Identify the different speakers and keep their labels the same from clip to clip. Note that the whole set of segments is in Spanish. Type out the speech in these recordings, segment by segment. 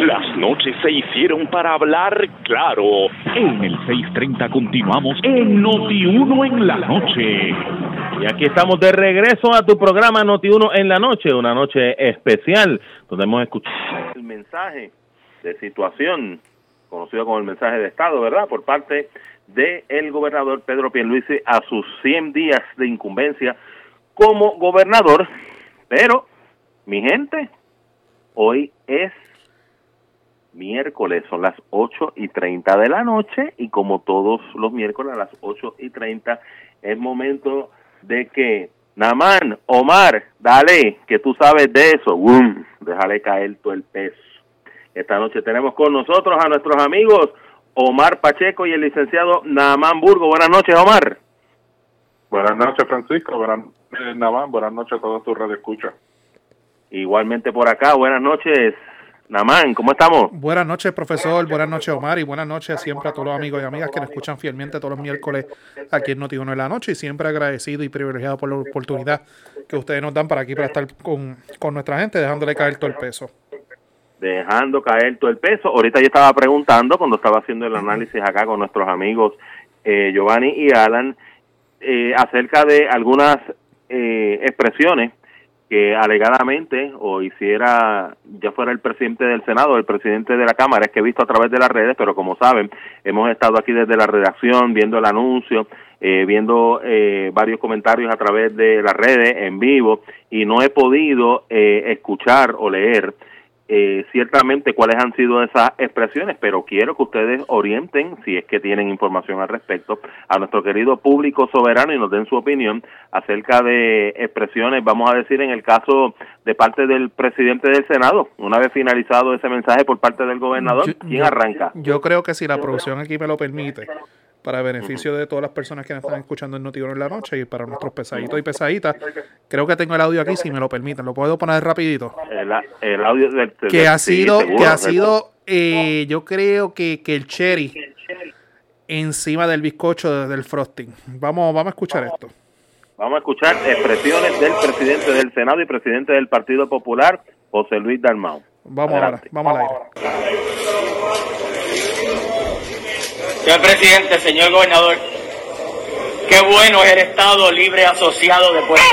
Speaker 1: Las noches se hicieron para hablar claro. En el 630 continuamos en Noti1 en la noche.
Speaker 2: Y aquí estamos de regreso a tu programa Noti1 en la noche, una noche especial donde hemos escuchado el mensaje de situación conocido como el mensaje de Estado, ¿verdad? Por parte del el gobernador Pedro Pierluisi a sus 100 días de incumbencia como gobernador. Pero, mi gente, hoy es miércoles, son las 8 y 30 de la noche y como todos los miércoles a las 8 y 30 es momento de que Namán, Omar, dale, que tú sabes de eso, ¡Bum! déjale caer todo el peso. Esta noche tenemos con nosotros a nuestros amigos Omar Pacheco y el licenciado Namán Burgo. Buenas noches, Omar.
Speaker 3: Buenas noches, Francisco. Buenas noches, Namán. Buenas noches a todos tus escucha.
Speaker 2: Igualmente por acá. Buenas noches, Namán, ¿cómo estamos?
Speaker 4: Buenas noches, profesor. Buenas noches, Omar. Y buenas noches siempre a todos los amigos y amigas que nos escuchan fielmente todos los miércoles aquí en noti en la noche. Y siempre agradecido y privilegiado por la oportunidad que ustedes nos dan para aquí, para estar con, con nuestra gente, dejándole caer todo el peso.
Speaker 2: Dejando caer todo el peso. Ahorita yo estaba preguntando, cuando estaba haciendo el análisis acá con nuestros amigos eh, Giovanni y Alan, eh, acerca de algunas eh, expresiones que alegadamente o hiciera ya fuera el presidente del Senado o el presidente de la Cámara, es que he visto a través de las redes, pero como saben, hemos estado aquí desde la redacción viendo el anuncio, eh, viendo eh, varios comentarios a través de las redes en vivo y no he podido eh, escuchar o leer eh, ciertamente cuáles han sido esas expresiones, pero quiero que ustedes orienten, si es que tienen información al respecto, a nuestro querido público soberano y nos den su opinión acerca de expresiones, vamos a decir, en el caso de parte del presidente del Senado, una vez finalizado ese mensaje por parte del gobernador, ¿quién arranca?
Speaker 4: Yo creo que si la producción aquí me lo permite, para beneficio de todas las personas que nos están escuchando en Noticiero en la noche y para nuestros pesaditos y pesaditas. Creo que tengo el audio aquí, si me lo permiten. ¿Lo puedo poner rapidito?
Speaker 2: El, audio del,
Speaker 4: que ha sido, que ha sido eh, yo creo que, que el cherry encima del bizcocho del frosting. Vamos, vamos a escuchar esto.
Speaker 2: Vamos a escuchar expresiones del presidente del Senado y presidente del Partido Popular, José Luis Dalmau.
Speaker 4: Vamos ahora, vamos al aire.
Speaker 5: Señor presidente, señor gobernador, qué bueno es el Estado libre asociado de Puerto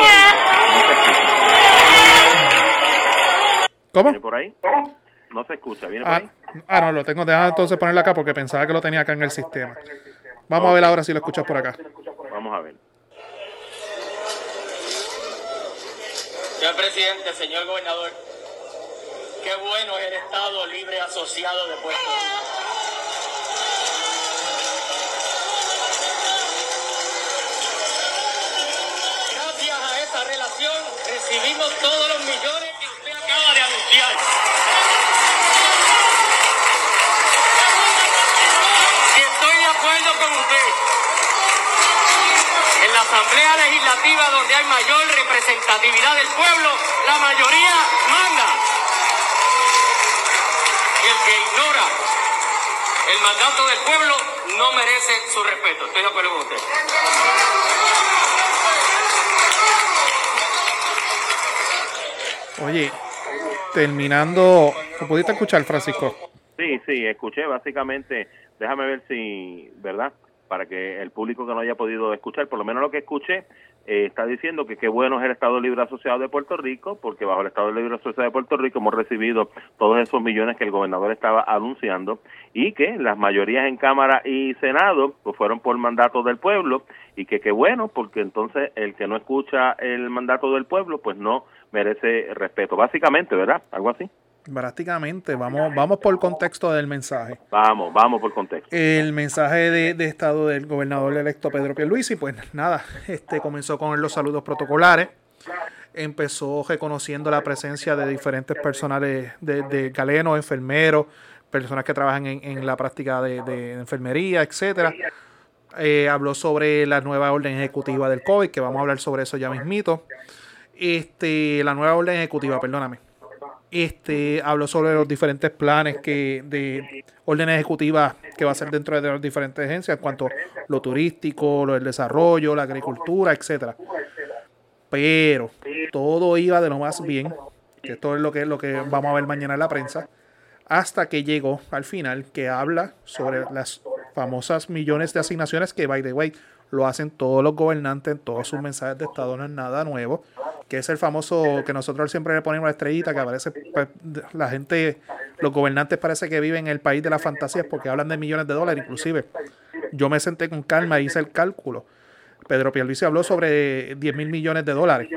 Speaker 4: ¿Cómo?
Speaker 2: ¿Viene por ahí? No se escucha, ¿viene
Speaker 4: ah,
Speaker 2: por ahí?
Speaker 4: Ah, no, lo tengo. Deja entonces ponerlo acá porque pensaba que lo tenía acá en el sistema. Vamos a ver ahora si lo escuchas por acá.
Speaker 2: Vamos a ver.
Speaker 5: Señor presidente, señor gobernador, qué bueno es el Estado libre asociado de Puerto Gracias recibimos todos los millones que usted acaba de anunciar. Y estoy de acuerdo con usted. En la Asamblea Legislativa, donde hay mayor representatividad del pueblo, la mayoría manda. Y el que ignora el mandato del pueblo no merece su respeto. Estoy de acuerdo con usted.
Speaker 4: Oye, terminando, ¿lo pudiste escuchar, Francisco?
Speaker 2: Sí, sí, escuché básicamente, déjame ver si, ¿verdad? Para que el público que no haya podido escuchar, por lo menos lo que escuché, eh, está diciendo que qué bueno es el Estado Libre Asociado de Puerto Rico, porque bajo el Estado Libre Asociado de Puerto Rico hemos recibido todos esos millones que el gobernador estaba anunciando y que las mayorías en Cámara y Senado pues fueron por mandato del pueblo y que qué bueno, porque entonces el que no escucha el mandato del pueblo pues no merece respeto, básicamente, ¿verdad? Algo así.
Speaker 4: Prácticamente, vamos, vamos por el contexto del mensaje.
Speaker 2: Vamos, vamos por contexto.
Speaker 4: El mensaje de, de estado del gobernador electo Pedro Pierluisi, pues nada, este comenzó con los saludos protocolares, empezó reconociendo la presencia de diferentes personales de, de galenos, enfermeros, personas que trabajan en, en la práctica de, de enfermería, etcétera. Eh, habló sobre la nueva orden ejecutiva del COVID, que vamos a hablar sobre eso ya mismito. Este, la nueva orden ejecutiva, perdóname este habló sobre los diferentes planes que de órdenes ejecutivas que va a ser dentro de las diferentes agencias en cuanto a lo turístico, lo del desarrollo, la agricultura, etcétera. Pero todo iba de lo más bien, que esto es lo que lo que vamos a ver mañana en la prensa. hasta que llegó al final que habla sobre las famosas millones de asignaciones que, by the way, lo hacen todos los gobernantes en todos sus mensajes de Estado, no es nada nuevo, que es el famoso que nosotros siempre le ponemos la estrellita, que aparece, pues, la gente, los gobernantes parece que viven en el país de las fantasías porque hablan de millones de dólares, inclusive. Yo me senté con calma y hice el cálculo. Pedro Pierluisi habló sobre 10 mil millones de dólares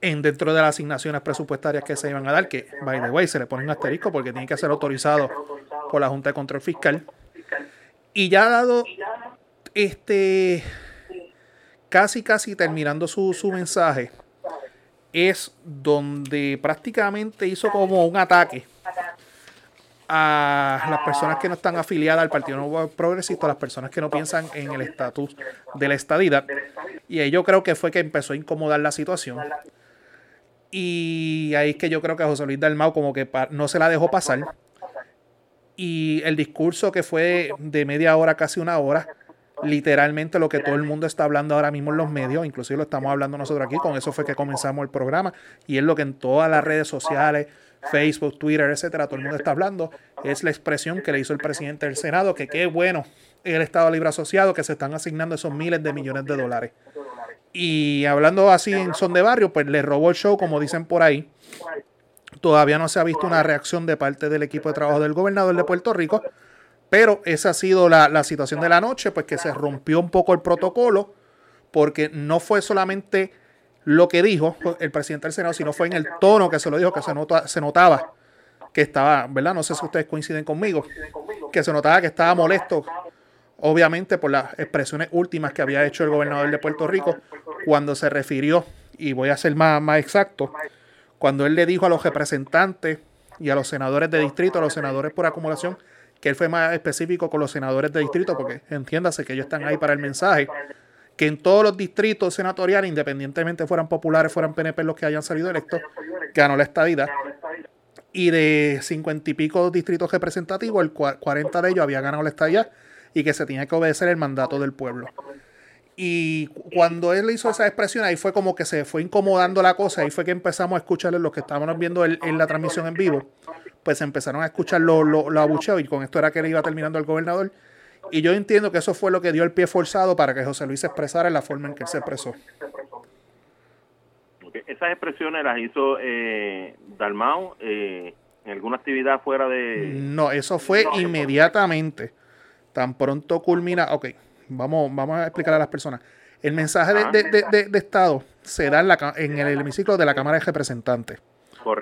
Speaker 4: en dentro de las asignaciones presupuestarias que se iban a dar, que, by the way, se le pone un asterisco porque tiene que ser autorizado por la Junta de Control Fiscal. Y ya ha dado este casi casi terminando su, su mensaje, es donde prácticamente hizo como un ataque a las personas que no están afiliadas al Partido Nuevo Progresista, a las personas que no piensan en el estatus de la estadidad. Y ahí yo creo que fue que empezó a incomodar la situación. Y ahí es que yo creo que José Luis Dalmau como que no se la dejó pasar. Y el discurso que fue de media hora, casi una hora, literalmente lo que todo el mundo está hablando ahora mismo en los medios, inclusive lo estamos hablando nosotros aquí, con eso fue que comenzamos el programa, y es lo que en todas las redes sociales, Facebook, Twitter, etcétera, todo el mundo está hablando, es la expresión que le hizo el presidente del Senado, que qué bueno el Estado Libre Asociado, que se están asignando esos miles de millones de dólares. Y hablando así en son de barrio, pues le robó el show, como dicen por ahí. Todavía no se ha visto una reacción de parte del equipo de trabajo del gobernador de Puerto Rico, pero esa ha sido la, situación de la noche, pues que se rompió un poco el protocolo, porque no fue solamente lo que dijo el presidente del Senado, sino fue en el tono que se lo dijo, que se, se notaba que estaba, ¿verdad? No sé si ustedes coinciden conmigo, que se notaba que estaba molesto, obviamente por las expresiones últimas que había hecho el gobernador de Puerto Rico cuando se refirió, y voy a ser más, más exacto, cuando él le dijo a los representantes y a los senadores de distrito, a los senadores por acumulación, que él fue más específico con los senadores de distrito, porque entiéndase que ellos están ahí para el mensaje, que en todos los distritos senatoriales, independientemente fueran populares, fueran PNP los que hayan salido electos, ganó la estadidad. Y de cincuenta y pico distritos representativos, el 40 de ellos había ganado la estadidad y que se tenía que obedecer el mandato del pueblo. Y cuando él hizo esa expresión, ahí fue como que se fue incomodando la cosa, ahí fue que empezamos a escucharle los que estábamos viendo en la transmisión en vivo, pues empezaron a escuchar los lo, lo y con esto era que le iba terminando el gobernador. Y yo entiendo que eso fue lo que dio el pie forzado para que José Luis se expresara en la forma en que él se expresó.
Speaker 2: Esas expresiones las hizo eh, Dalmau eh, en alguna actividad fuera de...
Speaker 4: No, eso fue inmediatamente. Tan pronto culmina... Ok, vamos, vamos a explicar a las personas. El mensaje de, Estado se da en, la, en el hemiciclo de la Cámara de Representantes.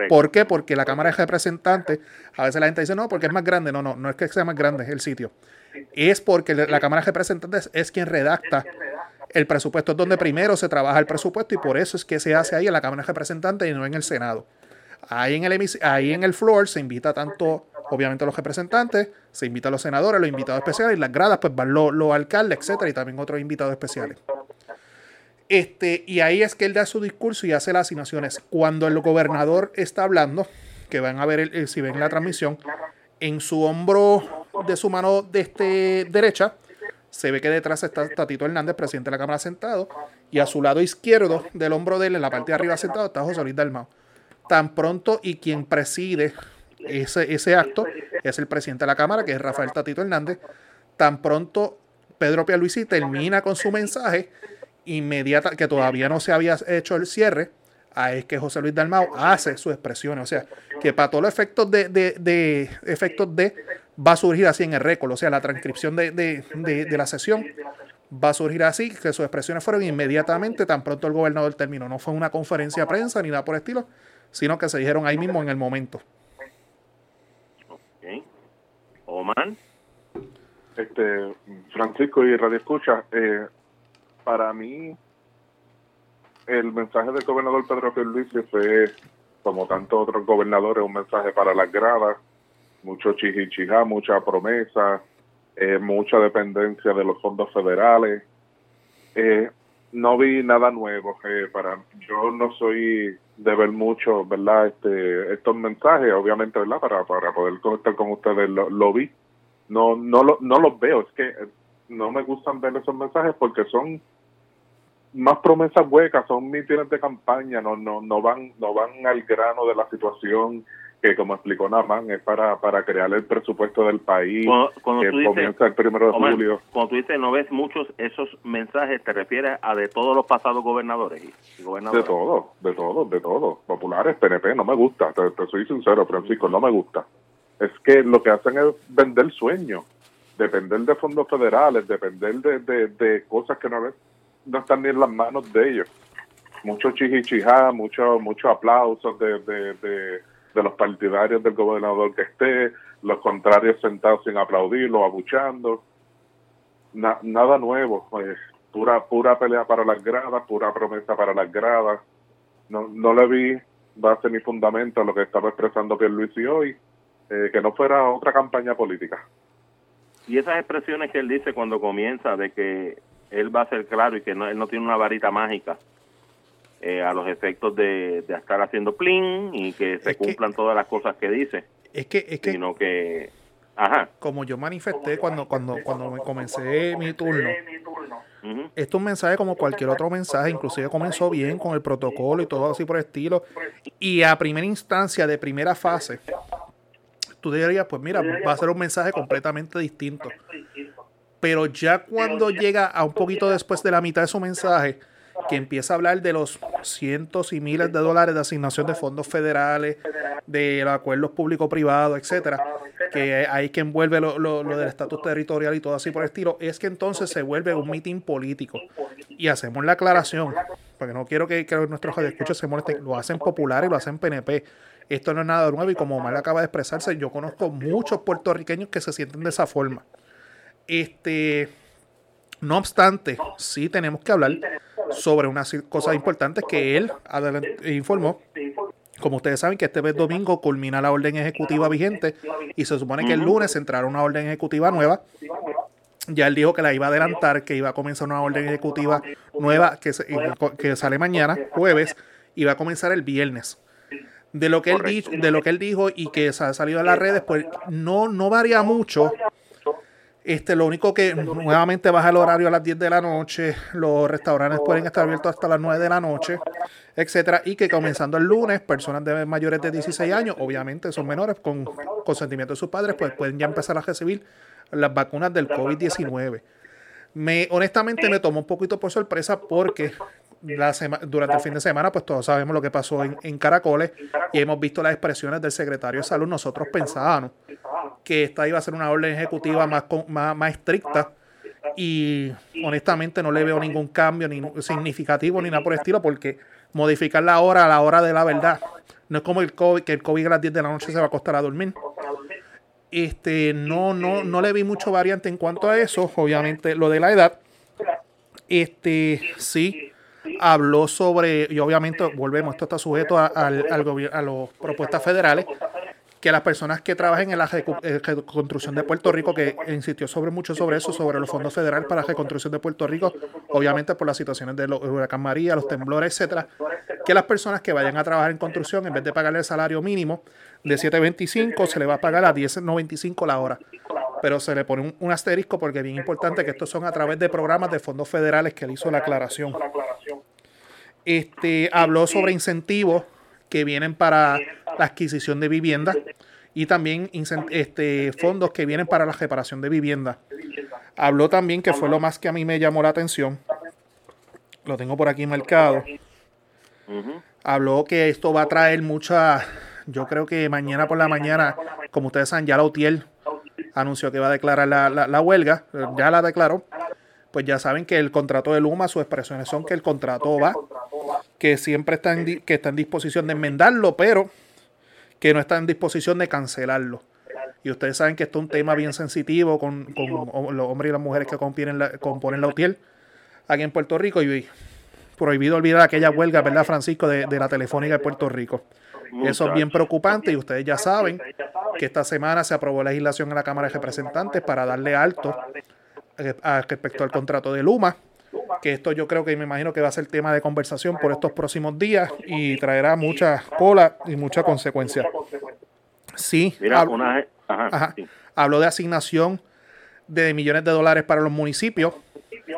Speaker 4: ¿Por qué? Porque la Cámara de Representantes, a veces la gente dice, no, porque es más grande. No, no, no es que sea más grande el sitio. Es porque la Cámara de Representantes es quien redacta el presupuesto, es donde primero se trabaja el presupuesto y por eso es que se hace ahí en la Cámara de Representantes y no en el Senado. Ahí en el, ahí en el floor se invita tanto, obviamente, los representantes, se invita a los senadores, los invitados especiales, y las gradas, pues van los, los alcaldes, etcétera, y también otros invitados especiales. Este, y ahí es que él da su discurso y hace las asignaciones. Cuando el gobernador está hablando, que van a ver si ven la transmisión, en su hombro de su mano de este derecha, se ve que detrás está Tatito Hernández, presidente de la Cámara, sentado, y a su lado izquierdo del hombro de él, en la parte de arriba sentado, está José Luis Dalmao. Tan pronto y quien preside ese, ese acto es el presidente de la Cámara, que es Rafael Tatito Hernández. Tan pronto Pedro Pierluisi termina con su mensaje, inmediata, que todavía no se había hecho el cierre, a es que José Luis Dalmau hace sus expresiones. O sea, que para todos los efectos de, de, efectos de va a surgir así en el récord. O sea, la transcripción de, de, la sesión va a surgir así, que sus expresiones fueron inmediatamente, tan pronto el gobernador terminó. No fue una conferencia de prensa ni nada por el estilo, sino que se dijeron ahí mismo en el momento.
Speaker 2: Ok.
Speaker 3: Este, Francisco y Radio Escucha, eh, para mí el mensaje del gobernador Pedro Pierluisi fue, como tantos otros gobernadores, un mensaje para las gradas, mucho chichichijá, mucha promesa, eh, mucha dependencia de los fondos federales. Eh, no vi nada nuevo. Eh, para Yo no soy de ver mucho, ¿verdad? Este, estos mensajes, obviamente, ¿verdad? Para, para poder conectar con ustedes, lo, vi. No, no, lo, no los veo, es que no me gustan ver esos mensajes porque son más promesas huecas, son mítines de campaña, no, no, no van, no van al grano de la situación, que como explicó Naman, es para, para crear el presupuesto del país,
Speaker 2: Cuando- cuando
Speaker 3: que
Speaker 2: dices-
Speaker 3: comienza el primero de
Speaker 2: Omar,
Speaker 3: julio.
Speaker 2: Cuando tú dices no ves muchos esos mensajes, ¿te refieres a de todos los pasados gobernadores y
Speaker 3: De
Speaker 2: gobernadoras?
Speaker 3: todo, de todo, de todo. Populares, PNP, no me gusta, te, te soy sincero, Francisco, no me gusta. Es que lo que hacen es vender sueños, depender de fondos federales, depender de, de, de cosas que no, no están ni en las manos de ellos. Mucho chichichijá, mucho, mucho aplausos de, de, de, los partidarios del gobernador que esté, los contrarios sentados sin aplaudirlo, abuchando. Na- nada nuevo, pues, pura pura pelea para las gradas, pura promesa para las gradas. No, no le vi base ni fundamento a lo que estaba expresando Pierluisi hoy, eh, que no fuera otra campaña política.
Speaker 2: Y esas expresiones que él dice cuando comienza de que él va a ser claro y que no, él no tiene una varita mágica eh, a los efectos de, de estar haciendo plin y que se
Speaker 4: Es que-
Speaker 2: cumplan todas las cosas que dice,
Speaker 4: Es que, es que
Speaker 2: sino que, ajá,
Speaker 4: como yo manifesté cuando, cuando, cuando me comencé mi turno,
Speaker 2: ujú,
Speaker 4: esto es un mensaje como cualquier otro mensaje, inclusive comenzó bien con el protocolo y todo así por el estilo. Y a primera instancia, de primera fase, tú dirías, pues mira, va a ser un mensaje completamente distinto. Pero ya cuando llega a un poquito después de la mitad de su mensaje, que empieza a hablar de los cientos y miles de dólares de asignación de fondos federales, de los acuerdos público-privados, etcétera, que hay que envuelve lo, lo- lo del estatus territorial y todo así por el estilo, es que entonces se vuelve un mitin político. Y hacemos la aclaración, porque no quiero que, que nuestros escuchas se molesten, lo hacen popular y lo hacen PNP. Esto no es nada nuevo y como Omar acaba de expresarse, yo conozco muchos puertorriqueños que se sienten de esa forma. Este, no obstante, sí tenemos que hablar sobre unas cosas importantes que él informó. Como ustedes saben que este mes domingo culmina la orden ejecutiva vigente y se supone que el lunes entrará una orden ejecutiva nueva. Ya él dijo que la iba a adelantar, que iba a comenzar una orden ejecutiva nueva que, se- que sale mañana, jueves, y va a comenzar el viernes. De lo que él dijo, de lo que él dijo y que se ha salido en las redes, pues no, no varía mucho. Este, lo único que nuevamente baja el horario a las 10 de la noche, los restaurantes pueden estar abiertos hasta las 9 de la noche, etcétera, y que comenzando el lunes, personas de mayores de 16 años, obviamente son menores con consentimiento de sus padres, pues pueden ya empezar a recibir las vacunas del COVID-19. Me, honestamente me tomó un poquito por sorpresa porque la sema- durante el fin de semana, pues todos sabemos lo que pasó en, en Caracoles y hemos visto las expresiones del secretario de salud. Nosotros pensábamos que esta iba a ser una orden ejecutiva más, más, más estricta y honestamente no le veo ningún cambio ni significativo ni nada por el estilo porque modificar la hora a la hora de la verdad no es como el COVID, que el COVID a las 10 de la noche se va a acostar a dormir. Este, no, no, no le vi mucho variante en cuanto a eso. Obviamente, lo de la edad. Este, sí, habló sobre, y obviamente, volvemos, esto está sujeto a, al, al gobier- a las propuestas federales, que las personas que trabajen en la eh, reconstrucción de Puerto Rico, que insistió sobre mucho sobre eso, sobre los fondos federales para la reconstrucción de Puerto Rico, obviamente por las situaciones de los huracán María, los temblores, etcétera, que las personas que vayan a trabajar en construcción, en vez de pagarle el salario mínimo de 7.25, se le va a pagar a 10.95 la hora. Pero se le pone un, un asterisco porque es bien importante que estos son a través de programas de fondos federales que él hizo la aclaración. Este, habló sobre incentivos que vienen para la adquisición de vivienda y también este, fondos que vienen para la reparación de vivienda. Habló también, que fue lo más que a mí me llamó la atención, lo tengo por aquí marcado, habló que esto va a traer mucha, yo creo que mañana por la mañana, como ustedes saben, ya la UTIEL anunció que va a declarar la, la- la huelga, eh, ya la declaró, pues ya saben que el contrato de Luma, sus expresiones son que el contrato va, que siempre está en, que está en disposición de enmendarlo, pero que no está en disposición de cancelarlo. Y ustedes saben que esto es un tema bien sensitivo con, con los hombres y las mujeres que componen la, componen la UTIEL aquí en Puerto Rico y prohibido olvidar aquella huelga, ¿verdad, Francisco, de, de la Telefónica de Puerto Rico? Eso es bien preocupante y ustedes ya saben que esta semana se aprobó legislación en la Cámara de Representantes para darle alto a- respecto al contrato de Luma, que esto yo creo que me imagino que va a ser tema de conversación por estos próximos días y traerá mucha cola y mucha consecuencia. Sí,
Speaker 2: Mira,
Speaker 4: hab-
Speaker 2: una... Ajá,
Speaker 4: habló de asignación de millones de dólares para los municipios.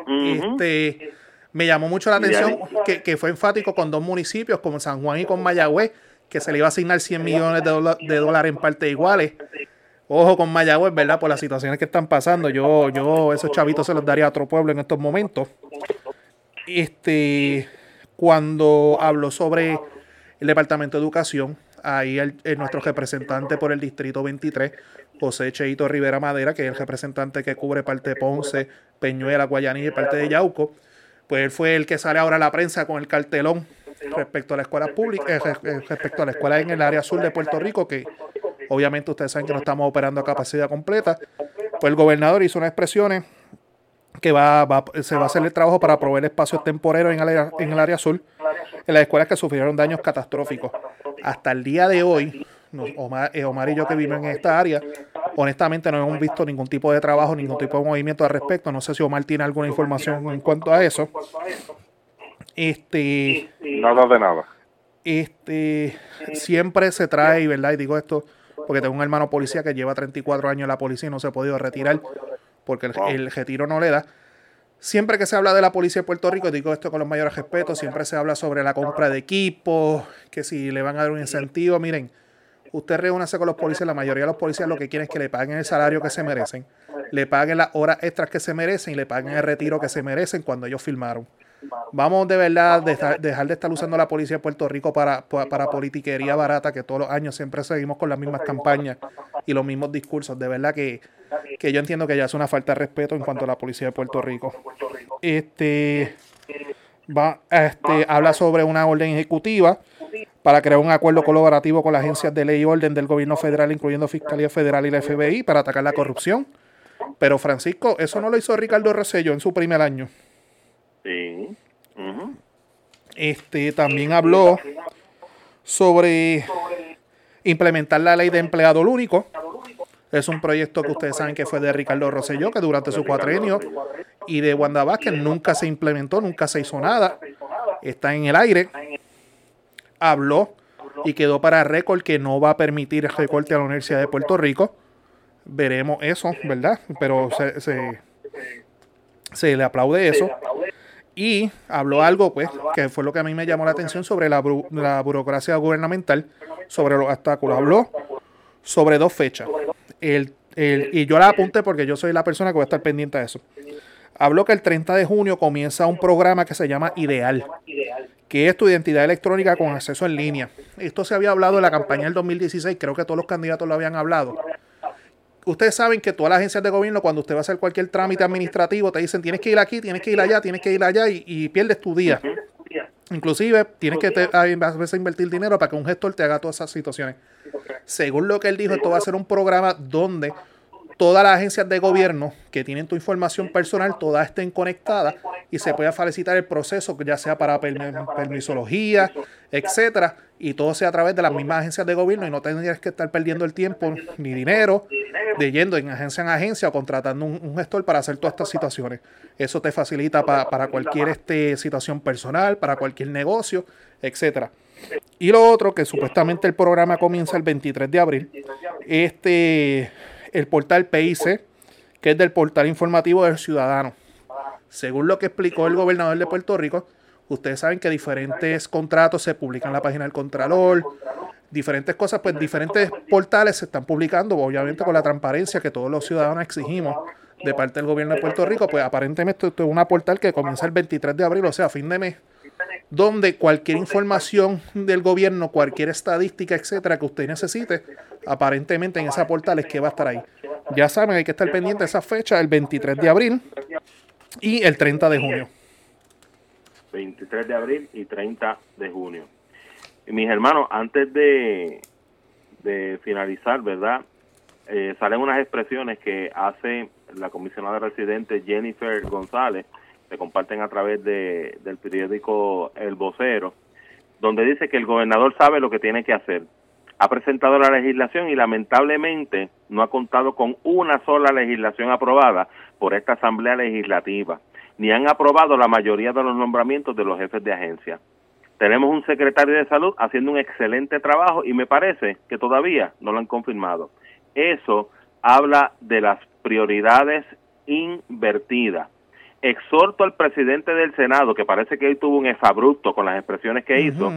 Speaker 4: Este, me llamó mucho la atención que, que fue enfático con dos municipios, como San Juan y con Mayagüez, que se le iba a asignar 100 millones de, de dólares en partes iguales. Ojo con Mayagüez, ¿verdad? Por las situaciones que están pasando. Yo, yo esos chavitos se los daría a otro pueblo en estos momentos. Este, cuando habló sobre el Departamento de Educación, ahí el, nuestro representante por el Distrito 23, José Cheito Rivera Madera, que es el representante que cubre parte de Ponce, Peñuela, Guayanilla y parte de Yauco, pues él fue el que sale ahora a la prensa con el cartelón respecto a la escuela pública, eh, respecto a la escuela en el área sur de Puerto Rico, que obviamente ustedes saben que no estamos operando a capacidad completa. Pues el gobernador hizo unas expresiones que va, se va a hacer el trabajo para proveer espacios temporeros en el, área, en el área sur en las escuelas que sufrieron daños catastróficos. Hasta el día de hoy, Omar, eh, Omar, y yo que vivimos en esta área, honestamente no hemos visto ningún tipo de trabajo, ningún tipo de movimiento al respecto. No sé si Omar tiene alguna información en cuanto a eso. Este.
Speaker 3: Nada de nada.
Speaker 4: Este. Siempre se trae, ¿verdad? Y digo esto porque tengo un hermano policía que lleva 34 años en la policía y no se ha podido retirar porque el, retiro no le da. Siempre que se habla de la policía de Puerto Rico, digo esto con los mayores respetos, siempre se habla sobre la compra de equipos, que si le van a dar un incentivo. Miren, usted reúnase con los policías, la mayoría de los policías lo que quieren es que le paguen el salario que se merecen, le paguen las horas extras que se merecen y le paguen el retiro que se merecen cuando ellos firmaron. Vamos de verdad dejar, dejar de estar usando la policía de Puerto Rico para, para, politiquería barata, que todos los años siempre seguimos con las mismas campañas y los mismos discursos. De verdad que, que yo entiendo que ya es una falta de respeto en cuanto a la policía de Puerto Rico. Este, va, este habla sobre una orden ejecutiva para crear un acuerdo colaborativo con las agencias de ley y orden del gobierno federal, incluyendo Fiscalía Federal y la FBI, para atacar la corrupción. Pero Francisco, eso no lo hizo Ricardo Rosello en su primer año. Este también habló sobre implementar la ley de empleado único. Es un proyecto que ustedes saben que fue de Ricardo Rosselló, que durante su cuatrenio, y de Wanda Vázquez nunca se implementó, nunca se hizo nada. Está en el aire. Habló y quedó para récord que no va a permitir el recorte a la Universidad de Puerto Rico. Veremos eso, ¿verdad? Pero se, se le aplaude eso. Y habló algo, pues, que fue lo que a mí me llamó la atención sobre la, burocracia gubernamental, sobre los obstáculos. Habló sobre dos fechas. El, y yo la apunté porque yo soy la persona que va a estar pendiente de eso. Habló que el 30 de junio comienza un programa que se llama Ideal, que es tu identidad electrónica con acceso en línea. Esto se había hablado en la campaña del 2016, creo que todos los candidatos lo habían hablado ustedes saben que todas las agencias de gobierno, cuando usted va a hacer cualquier trámite administrativo, te dicen tienes que ir aquí, tienes que ir allá, tienes que ir allá y, pierdes tu día. Inclusive tienes que a veces invertir dinero para que un gestor te haga todas esas situaciones. Según lo que él dijo, esto va a ser un programa donde todas las agencias de gobierno que tienen tu información personal, todas estén conectadas y se pueda facilitar el proceso, ya sea para permisología, etcétera, y todo sea a través de las mismas agencias de gobierno y no tendrías que estar perdiendo el tiempo ni dinero de yendo en agencia en agencia o contratando un, gestor para hacer todas estas situaciones. Eso te facilita para cualquier este, situación personal, para cualquier negocio, etcétera. Y lo otro, que supuestamente el programa comienza el 23 de abril, este el portal PIC, que es del portal informativo del ciudadano. Según lo que explicó el gobernador de Puerto Rico, ustedes saben que diferentes contratos se publican en la página del Contralor, diferentes cosas, pues diferentes portales se están publicando, obviamente con la transparencia que todos los ciudadanos exigimos de parte del gobierno de Puerto Rico, pues aparentemente esto es una portal que comienza el 23 de abril, o sea, a fin de mes, donde cualquier información del gobierno, cualquier estadística, etcétera, que usted necesite, aparentemente en esa portal es que va a estar ahí. Ya saben, hay que estar pendiente de esa fecha, el 23 de abril y el 30 de junio.
Speaker 2: 23 de abril y 30 de junio. Y mis hermanos, antes de, de finalizar, ¿verdad? Eh, salen unas expresiones que hace la comisionada residente Jennifer González, se comparten a través de, del periódico El Vocero, donde dice que el gobernador sabe lo que tiene que hacer. Ha presentado la legislación y lamentablemente no ha contado con una sola legislación aprobada por esta Asamblea Legislativa, ni han aprobado la mayoría de los nombramientos de los jefes de agencia. Tenemos un secretario de salud haciendo un excelente trabajo y me parece que todavía no lo han confirmado. Eso habla de las prioridades invertidas exhorto al presidente del Senado, que parece que hoy tuvo un exabrupto con las expresiones que hizo,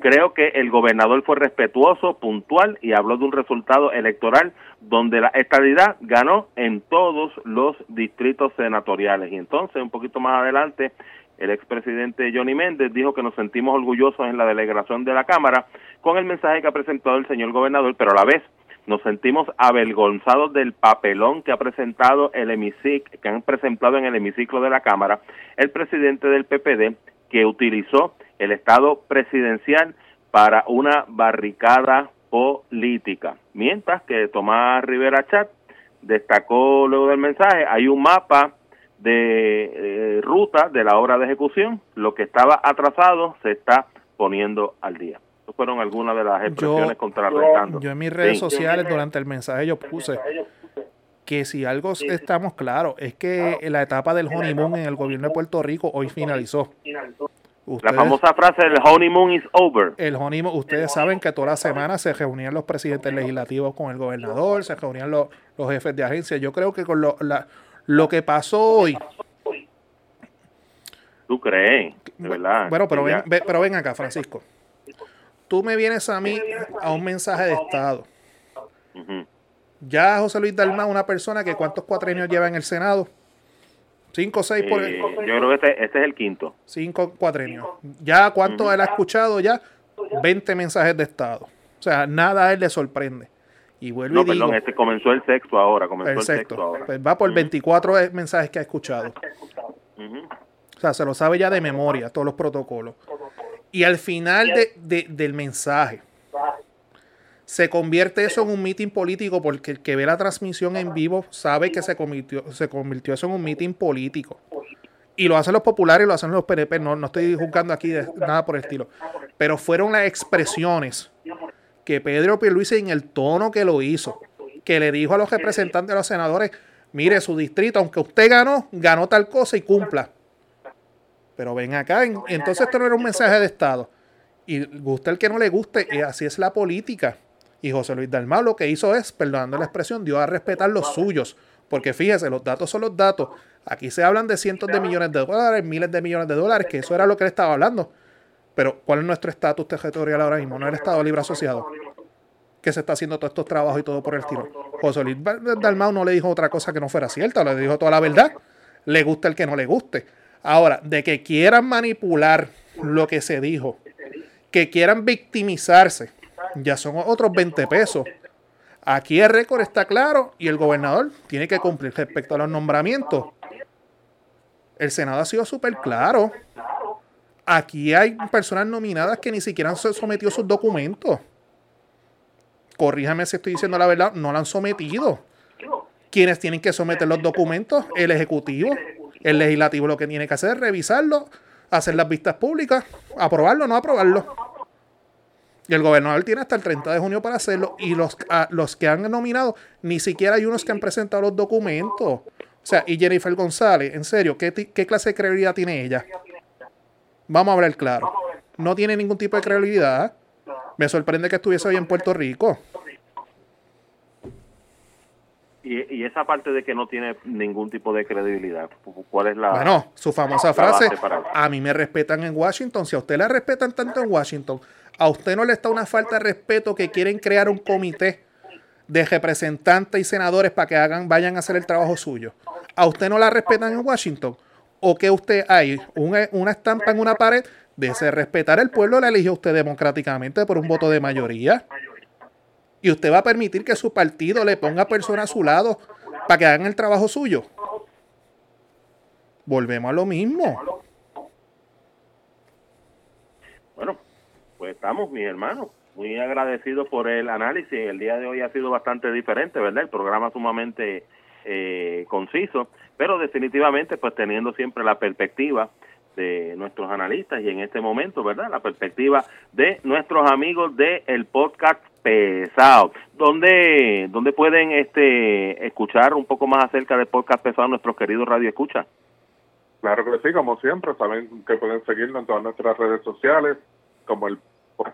Speaker 2: creo que el gobernador fue respetuoso, puntual y habló de un resultado electoral donde la estabilidad ganó en todos los distritos senatoriales. Y entonces, un poquito más adelante, el expresidente Johnny Méndez dijo que nos sentimos orgullosos en la delegación de la Cámara con el mensaje que ha presentado el señor gobernador, pero a la vez nos sentimos avergonzados del papelón que ha presentado el hemiciclo, que han presentado en el hemiciclo de la Cámara el presidente del PPD que utilizó el Estado presidencial para una barricada política. Mientras que Tomás Rivera Chat destacó luego del mensaje, hay un mapa de eh, ruta de la obra de ejecución, lo que estaba atrasado se está poniendo al día. Fueron algunas de las expresiones contrarrestando.
Speaker 4: Yo en mis redes sociales durante el mensaje yo puse que si algo estamos claros es que la etapa del honeymoon en el gobierno de Puerto Rico hoy finalizó
Speaker 2: la famosa frase el honeymoon is over.
Speaker 4: El honeymoon, ustedes saben que toda la semana se reunían los presidentes legislativos con el gobernador, se reunían los, los jefes de agencia. Yo creo que con lo, la, lo que pasó hoy.
Speaker 2: ¿Tú crees? De verdad.
Speaker 4: Bueno, pero ven, pero ven acá, Francisco. Tú me vienes a mí a un mensaje de Estado. Ya José Luis Dalma, una persona que cuántos cuatrenios lleva en el Senado Cinco o seis por...
Speaker 2: Eh, yo creo que este, este, es el quinto.
Speaker 4: Cinco cuatrenios. ¿Ya cuánto él ha escuchado? Ya 20 mensajes de Estado. O sea, nada a él le sorprende. Y vuelvo no, perdón,
Speaker 2: este comenzó el sexto ahora. Comenzó el, sexto. ahora.
Speaker 4: Pues va por 24 mensajes que ha escuchado. O sea, se lo sabe ya de memoria, todos los protocolos. Y al final de, del mensaje, se convierte eso en un meeting político porque el que ve la transmisión en vivo sabe que se convirtió, se convirtió eso en un meeting político. Y lo hacen los populares y lo hacen los PNP. No, no estoy juzgando aquí de, nada por el estilo. Pero fueron las expresiones que Pedro Pierluisi en el tono que lo hizo, que le dijo a los representantes de los senadores, mire su distrito, aunque usted ganó, ganó tal cosa y cumpla. Pero ven acá, entonces esto no era un mensaje de Estado. Y gusta el que no le guste, y así es la política. Y José Luis Dalmau lo que hizo es, perdonando la expresión, dio a respetar los suyos. Porque fíjese, los datos son los datos. Aquí se hablan de cientos de millones de dólares, miles de millones de dólares, que eso era lo que él estaba hablando. Pero, ¿cuál es nuestro estatus territorial ahora mismo? No es el Estado Libre Asociado. Que se está haciendo todos estos trabajos y todo por el estilo. José Luis Dalmau no le dijo otra cosa que no fuera cierta, le dijo toda la verdad. Le gusta el que no le guste. Ahora, de que quieran manipular lo que se dijo, que quieran victimizarse, ya son otros 20 pesos. Aquí el récord está claro y el gobernador tiene que cumplir respecto a los nombramientos. El Senado ha sido súper claro. Aquí hay personas nominadas que ni siquiera han sometido sus documentos. Corríjame si estoy diciendo la verdad, no la han sometido. Quienes tienen que someter los documentos, el Ejecutivo, el Legislativo lo que tiene que hacer es revisarlo, hacer las vistas públicas, aprobarlo o no aprobarlo. Y el gobernador tiene hasta el 30 de junio para hacerlo. Y los, los que han nominado, ni siquiera hay unos que han presentado los documentos. O sea, y Jennifer González, en serio, ¿qué, qué clase de credibilidad tiene ella? Vamos a hablar claro. No tiene ningún tipo de credibilidad. Me sorprende que estuviese hoy en Puerto Rico.
Speaker 2: Y, y, esa parte de que no tiene ningún tipo de credibilidad, ¿cuál es la...
Speaker 4: Bueno, su famosa frase, a mí me respetan en Washington, si a usted la respetan tanto en Washington, a usted no le está una falta de respeto que quieren crear un comité de representantes y senadores para que hagan, vayan a hacer el trabajo suyo. ¿A usted no la respetan en Washington? ¿O que usted hay una, estampa en una pared de ese respetar el pueblo la eligió usted democráticamente por un voto de mayoría? Y usted va a permitir que su partido le ponga personas a su lado para que hagan el trabajo suyo. Volvemos a lo mismo.
Speaker 2: Bueno, pues estamos, mis hermanos, muy agradecidos por el análisis. El día de hoy ha sido bastante diferente, ¿verdad? El programa sumamente eh, conciso, pero definitivamente, pues teniendo siempre la perspectiva de nuestros analistas y en este momento, ¿verdad? La perspectiva de nuestros amigos del el podcast pesado. ¿Dónde, ¿Dónde pueden este escuchar un poco más acerca del podcast pesado nuestros queridos Radio Escucha?
Speaker 3: Claro que sí, como siempre, saben que pueden seguirnos en todas nuestras redes sociales, como el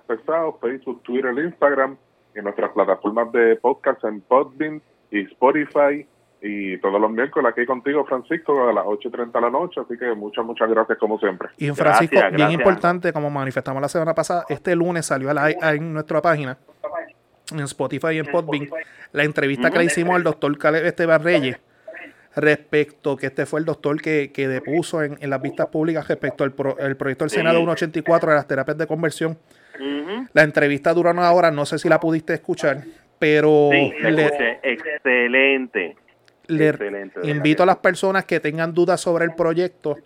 Speaker 3: Pesado, Facebook, Twitter, Instagram, y nuestras plataformas de podcast en Podbean y Spotify y todos los miércoles aquí contigo, Francisco, a las 8.30 de la noche. Así que muchas, muchas gracias como siempre.
Speaker 4: Y Francisco, bien importante, como manifestamos la semana pasada, este lunes salió a en nuestra página, en Spotify y en Podbean, la entrevista que le hicimos al doctor Caleb Esteban Reyes respecto que este fue el doctor que, que depuso en, las vistas públicas respecto al el proyecto del Senado 184 de las terapias de conversión. La entrevista duró una hora, no sé si la pudiste escuchar, pero...
Speaker 2: excelente.
Speaker 4: le invito a las personas que tengan dudas sobre el proyecto.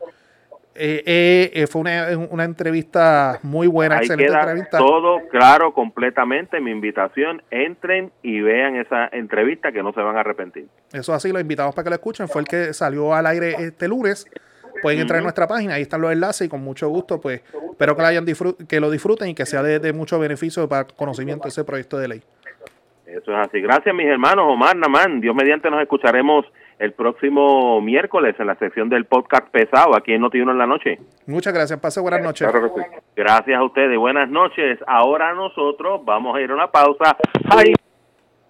Speaker 4: Eh, eh, eh, fue una, entrevista muy buena, excelente entrevista.
Speaker 2: Todo claro, completamente. Mi invitación, entren y vean esa entrevista que no se van a arrepentir.
Speaker 4: Eso así, lo invitamos para que lo escuchen. Fue el que salió al aire este lunes. Pueden entrar en nuestra página, ahí están los enlaces y con mucho gusto, pues espero que lo, hayan que lo disfruten y que sea de, de mucho beneficio para conocimiento de ese proyecto de ley.
Speaker 2: Eso es así. Gracias, mis hermanos. Omar Namán, Dios mediante nos escucharemos el próximo miércoles en la sección del podcast pesado aquí en Notiuno en la noche.
Speaker 4: Muchas gracias. Pase buenas noches.
Speaker 2: Gracias a ustedes. Buenas noches. Ahora nosotros vamos a ir a una pausa. Ay.